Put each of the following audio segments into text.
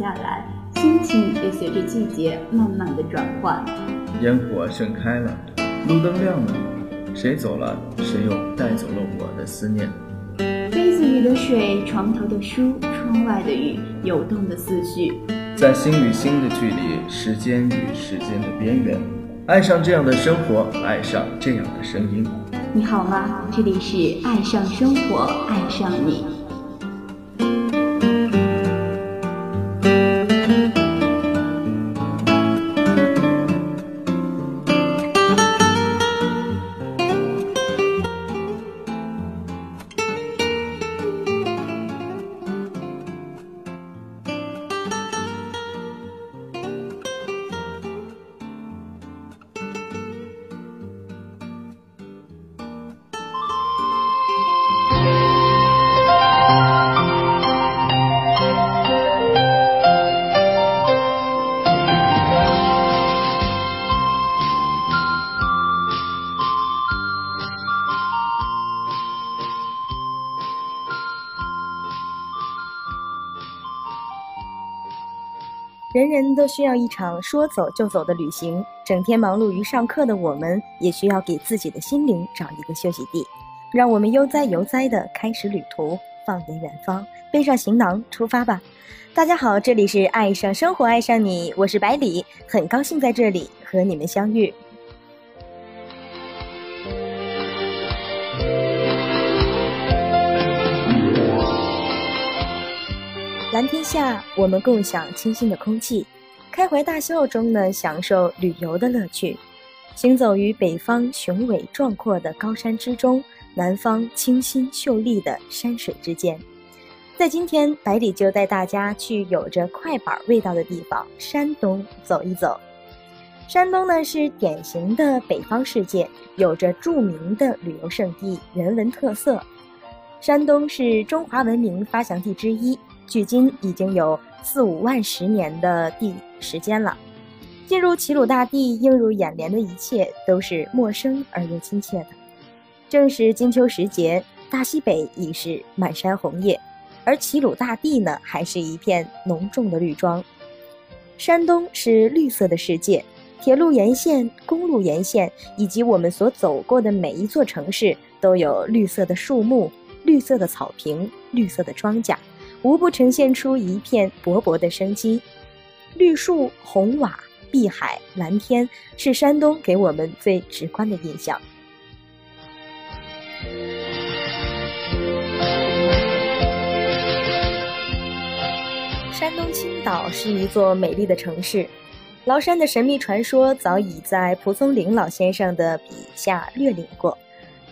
下来，心情也随着季节慢慢的转换。烟火盛开了，路灯亮了，谁走了，谁又带走了我的思念。杯子里的水，床头的书，窗外的雨，游动的思绪，在心与心的距离，时间与时间的边缘，爱上这样的生活，爱上这样的声音。你好吗？这里是爱上生活，爱上你。都需要一场说走就走的旅行。整天忙碌于上课的我们，也需要给自己的心灵找一个休息地。让我们悠哉悠哉地开始旅途，放眼远方，背上行囊出发吧。大家好，这里是爱上生活，爱上你，我是百里，很高兴在这里和你们相遇。蓝天下，我们共享清新的空气，开怀大笑中呢，享受旅游的乐趣。行走于北方雄伟壮阔的高山之中，南方清新秀丽的山水之间。在今天，百里就带大家去有着快板味道的地方——山东走一走。山东呢，是典型的北方世界，有着著名的旅游胜地、人文特色。山东是中华文明发祥地之一。距今已经有四五万十年的地时间了，进入齐鲁大地，映入眼帘的一切都是陌生而又亲切的。正是金秋时节，大西北已是满山红叶，而齐鲁大地呢，还是一片浓重的绿装。山东是绿色的世界，铁路沿线、公路沿线，以及我们所走过的每一座城市，都有绿色的树木、绿色的草坪、绿色的庄稼。无不呈现出一片勃勃的生机，绿树、红瓦、碧海、蓝天，是山东给我们最直观的印象。山东青岛是一座美丽的城市，崂山的神秘传说早已在蒲松龄老先生的笔下略领过，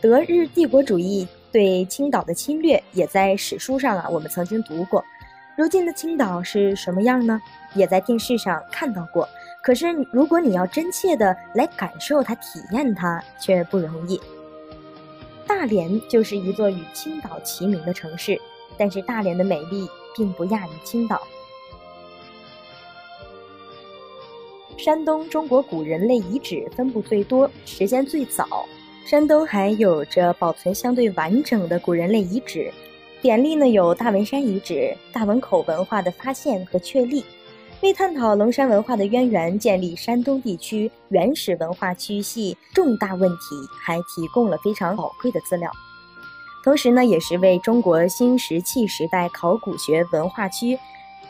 德日帝国主义。对青岛的侵略也在史书上啊，我们曾经读过。如今的青岛是什么样呢？也在电视上看到过。可是如果你要真切的来感受它、体验它，却不容易。大连就是一座与青岛齐名的城市，但是大连的美丽并不亚于青岛。山东中国古人类遗址分布最多，时间最早。山东还有着保存相对完整的古人类遗址，典例呢有大文山遗址、大汶口文化的发现和确立，为探讨龙山文化的渊源、建立山东地区原始文化区系重大问题，还提供了非常宝贵的资料。同时呢，也是为中国新石器时代考古学文化区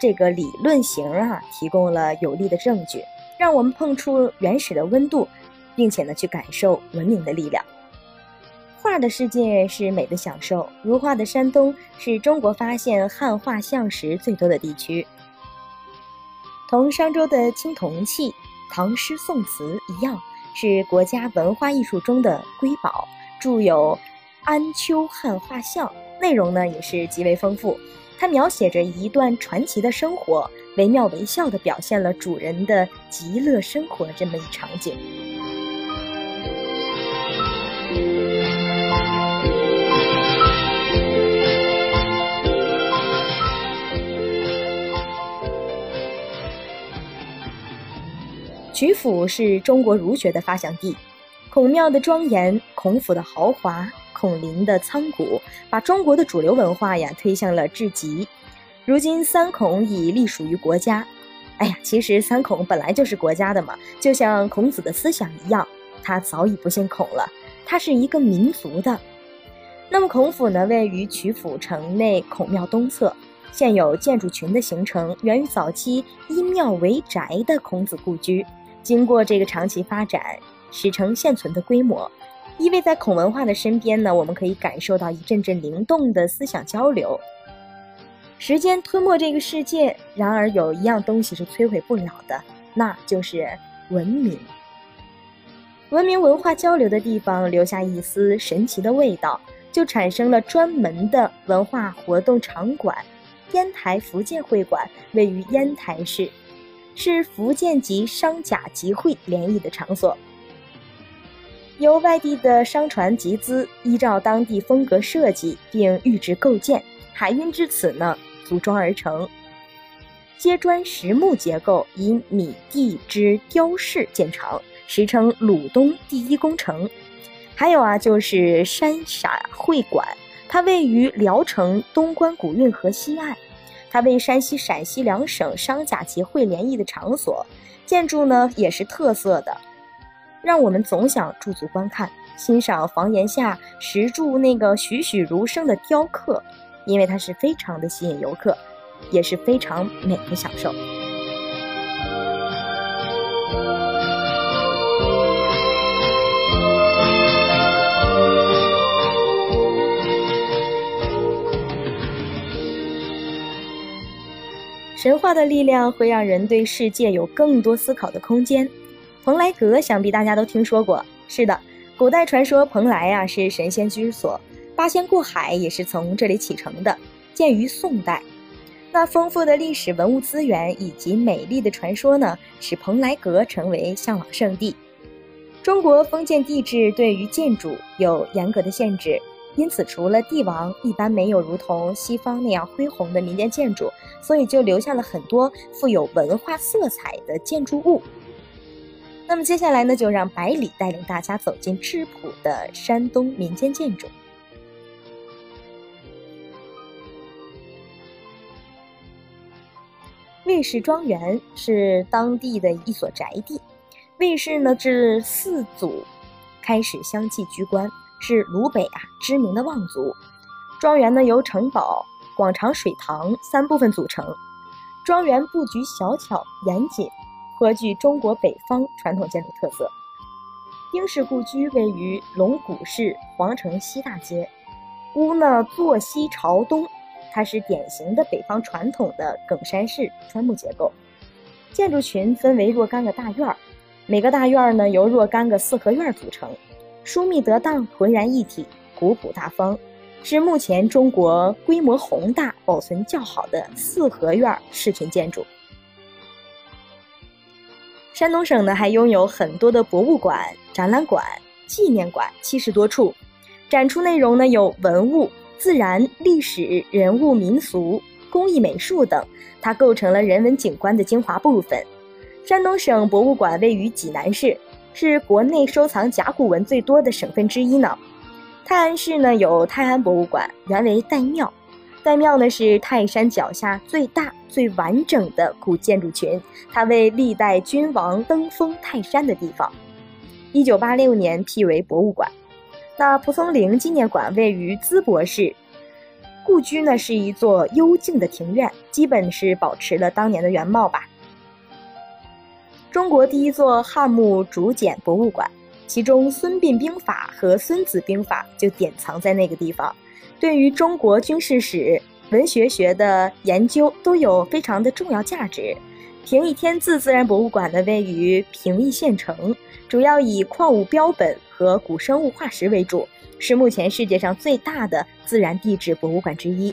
这个理论型啊提供了有力的证据，让我们碰触原始的温度。并且呢，去感受文明的力量。画的世界是美的享受，如画的山东是中国发现汉画像石最多的地区。同商周的青铜器、唐诗宋词一样，是国家文化艺术中的瑰宝。著有《安丘汉画像》，内容呢也是极为丰富。它描写着一段传奇的生活，惟妙惟肖地表现了主人的极乐生活这么一场景。曲阜是中国儒学的发祥地，孔庙的庄严，孔府的豪华，孔林的苍古，把中国的主流文化呀推向了至极。如今三孔已隶属于国家。哎呀，其实三孔本来就是国家的嘛，就像孔子的思想一样，他早已不姓孔了，它是一个民族的。那么孔府呢，位于曲阜城内孔庙东侧，现有建筑群的形成，源于早期依庙为宅的孔子故居，经过这个长期发展，使成现存的规模。依偎在孔文化的身边呢，我们可以感受到一阵阵灵动的思想交流。时间吞没这个世界，然而有一样东西是摧毁不了的，那就是文明。文明文化交流的地方留下一丝神奇的味道，就产生了专门的文化活动场馆——烟台福建会馆，位于烟台市，是福建籍商贾集会联谊的场所。由外地的商船集资，依照当地风格设计并预制构建，海运至此呢。组装而成，阶砖实木结构，以米地之雕饰见长，时称鲁东第一工程。还有啊，就是山陕会馆，它位于聊城东关古运河西岸，它为山西、陕西两省商贾集会联谊的场所。建筑呢也是特色的，让我们总想驻足观看，欣赏房檐下石柱那个栩栩如生的雕刻。因为它是非常的吸引游客，也是非常美的享受。神话的力量会让人对世界有更多思考的空间。蓬莱阁想必大家都听说过，是的，古代传说蓬莱啊是神仙居所。八仙过海也是从这里启程的，建于宋代。那丰富的历史文物资源以及美丽的传说呢，使蓬莱阁成为向往圣地。中国封建帝制对于建筑有严格的限制，因此除了帝王，一般没有如同西方那样恢宏的民间建筑，所以就留下了很多富有文化色彩的建筑物。那么接下来呢，就让百里带领大家走进质朴的山东民间建筑。卫氏庄园是当地的一所宅地，卫氏呢自四祖开始相继居官，是鲁北啊知名的望族。庄园呢由城堡、广场、水塘三部分组成，庄园布局小巧严谨，颇具中国北方传统建筑特色。丁氏故居位于龙谷市皇城西大街，屋呢坐西朝东。它是典型的北方传统的梗山式砖木结构，建筑群分为若干个大院儿，每个大院儿呢由若干个四合院组成，疏密得当，浑然一体，古朴大方，是目前中国规模宏大、保存较好的四合院式群建筑。山东省呢还拥有很多的博物馆、展览馆、纪念馆，七十多处，展出内容呢有文物。自然、历史、人物、民俗、工艺美术等，它构成了人文景观的精华部分。山东省博物馆位于济南市，是国内收藏甲骨文最多的省份之一呢。泰安市呢有泰安博物馆，原为岱庙。岱庙呢是泰山脚下最大、最完整的古建筑群，它为历代君王登封泰山的地方。一九八六年辟为博物馆。那蒲松龄纪念馆位于淄博市，故居呢是一座幽静的庭院，基本是保持了当年的原貌吧。中国第一座汉墓竹简博物馆，其中《孙膑兵法》和《孙子兵法》就典藏在那个地方，对于中国军事史、文学学的研究都有非常的重要价值。平邑天字自然博物馆呢位于平邑县城，主要以矿物标本。和古生物化石为主，是目前世界上最大的自然地质博物馆之一。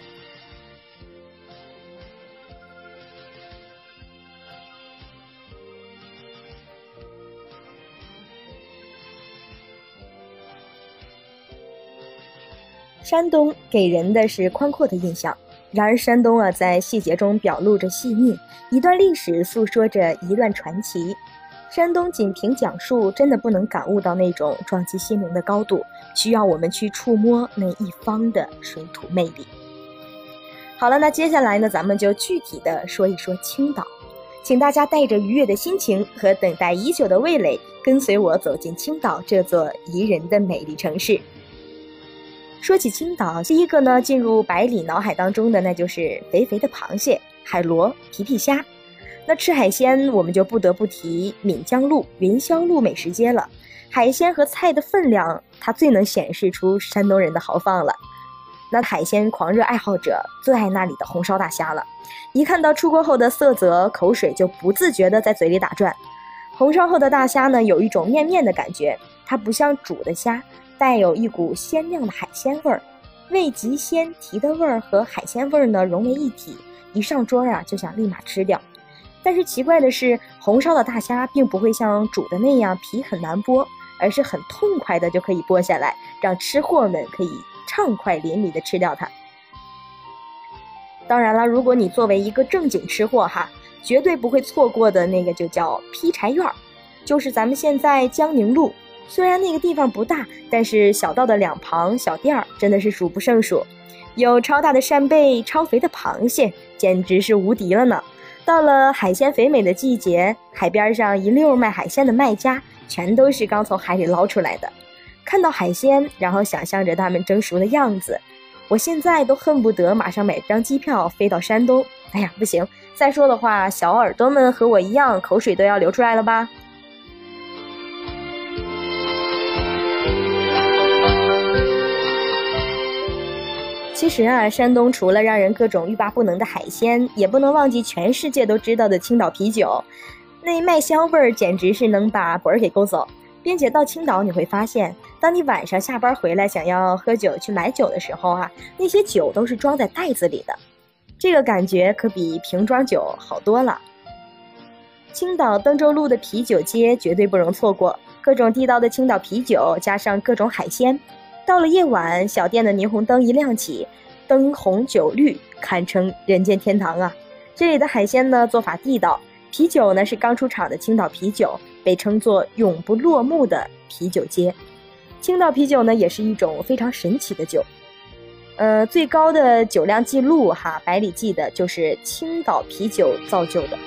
山东给人的是宽阔的印象，然而山东啊，在细节中表露着细腻，一段历史诉说着一段传奇。山东仅凭讲述，真的不能感悟到那种撞击心灵的高度，需要我们去触摸那一方的水土魅力。好了，那接下来呢，咱们就具体的说一说青岛，请大家带着愉悦的心情和等待已久的味蕾，跟随我走进青岛这座宜人的美丽城市。说起青岛，第一个呢进入百里脑海当中的，那就是肥肥的螃蟹、海螺、皮皮虾。那吃海鲜，我们就不得不提闽江路、云霄路美食街了。海鲜和菜的分量，它最能显示出山东人的豪放了。那海鲜狂热爱好者最爱那里的红烧大虾了，一看到出锅后的色泽，口水就不自觉地在嘴里打转。红烧后的大虾呢，有一种面面的感觉，它不像煮的虾，带有一股鲜亮的海鲜味儿，味极鲜提的味儿和海鲜味儿呢融为一体，一上桌啊就想立马吃掉。但是奇怪的是，红烧的大虾并不会像煮的那样皮很难剥，而是很痛快的就可以剥下来，让吃货们可以畅快淋漓的吃掉它。当然了，如果你作为一个正经吃货哈，绝对不会错过的那个就叫劈柴院儿，就是咱们现在江宁路。虽然那个地方不大，但是小道的两旁小店儿真的是数不胜数，有超大的扇贝、超肥的螃蟹，简直是无敌了呢。到了海鲜肥美的季节，海边上一溜卖海鲜的卖家，全都是刚从海里捞出来的。看到海鲜，然后想象着它们蒸熟的样子，我现在都恨不得马上买张机票飞到山东。哎呀，不行！再说的话，小耳朵们和我一样，口水都要流出来了吧？其实啊，山东除了让人各种欲罢不能的海鲜，也不能忘记全世界都知道的青岛啤酒。那麦香味儿简直是能把魂儿给勾走。并且到青岛你会发现，当你晚上下班回来想要喝酒去买酒的时候啊，那些酒都是装在袋子里的，这个感觉可比瓶装酒好多了。青岛登州路的啤酒街绝对不容错过，各种地道的青岛啤酒加上各种海鲜。到了夜晚，小店的霓虹灯一亮起，灯红酒绿，堪称人间天堂啊！这里的海鲜呢做法地道，啤酒呢是刚出厂的青岛啤酒，被称作永不落幕的啤酒街。青岛啤酒呢也是一种非常神奇的酒，呃，最高的酒量记录哈，百里记的就是青岛啤酒造就的。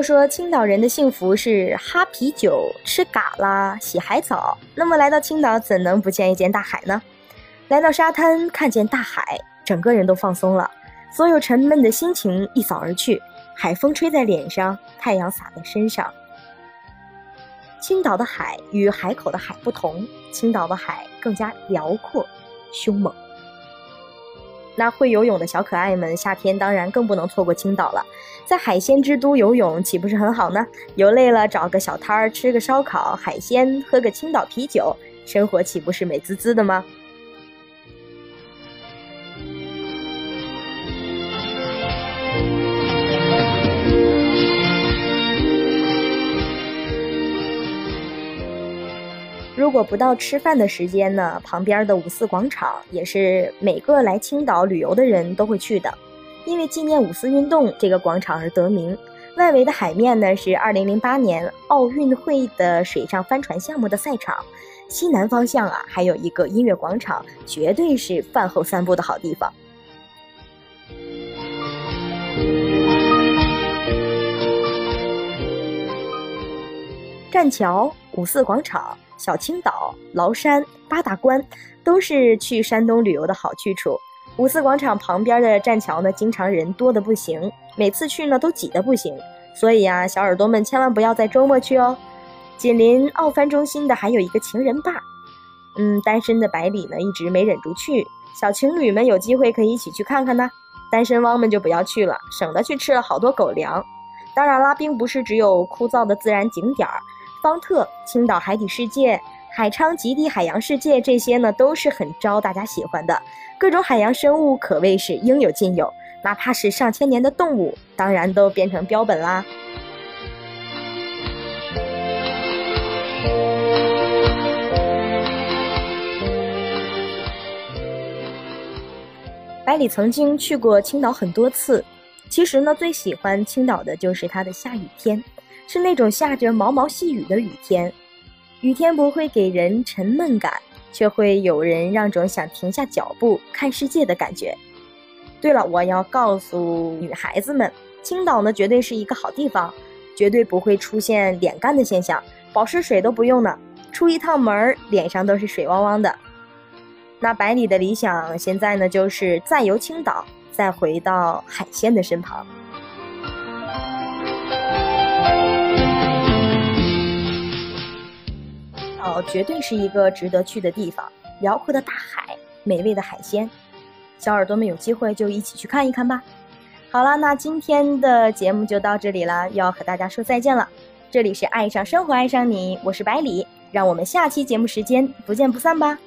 都说青岛人的幸福是哈啤酒、吃嘎啦、洗海澡。那么来到青岛，怎能不见一见大海呢？来到沙滩，看见大海，整个人都放松了，所有沉闷的心情一扫而去。海风吹在脸上，太阳洒在身上。青岛的海与海口的海不同，青岛的海更加辽阔、凶猛。那会游泳的小可爱们，夏天当然更不能错过青岛了。在海鲜之都游泳，岂不是很好呢？游累了，找个小摊儿吃个烧烤、海鲜，喝个青岛啤酒，生活岂不是美滋滋的吗？如果不到吃饭的时间呢，旁边的五四广场也是每个来青岛旅游的人都会去的，因为纪念五四运动这个广场而得名。外围的海面呢是2008年奥运会的水上帆船项目的赛场，西南方向啊还有一个音乐广场，绝对是饭后散步的好地方。栈桥、五四广场。小青岛、崂山、八大关，都是去山东旅游的好去处。五四广场旁边的栈桥呢，经常人多的不行，每次去呢都挤得不行。所以呀，小耳朵们千万不要在周末去哦。紧邻奥帆中心的还有一个情人坝，嗯，单身的百里呢一直没忍住去，小情侣们有机会可以一起去看看呢。单身汪们就不要去了，省得去吃了好多狗粮。当然啦，并不是只有枯燥的自然景点儿。方特、青岛海底世界、海昌极地海洋世界，这些呢都是很招大家喜欢的。各种海洋生物可谓是应有尽有，哪怕是上千年的动物，当然都变成标本啦。百里曾经去过青岛很多次，其实呢，最喜欢青岛的就是它的下雨天，是那种下着毛毛细雨的雨天。雨天不会给人沉闷感，却会有人让种想停下脚步看世界的感觉。对了，我要告诉女孩子们，青岛呢绝对是一个好地方，绝对不会出现脸干的现象，保湿水都不用呢，出一趟门脸上都是水汪汪的。那百里的理想现在呢，就是再游青岛，再回到海鲜的身旁。哦，绝对是一个值得去的地方，辽阔的大海，美味的海鲜。小耳朵们有机会就一起去看一看吧。好了，那今天的节目就到这里了，要和大家说再见了。这里是爱上生活，爱上你，我是百里，让我们下期节目时间不见不散吧。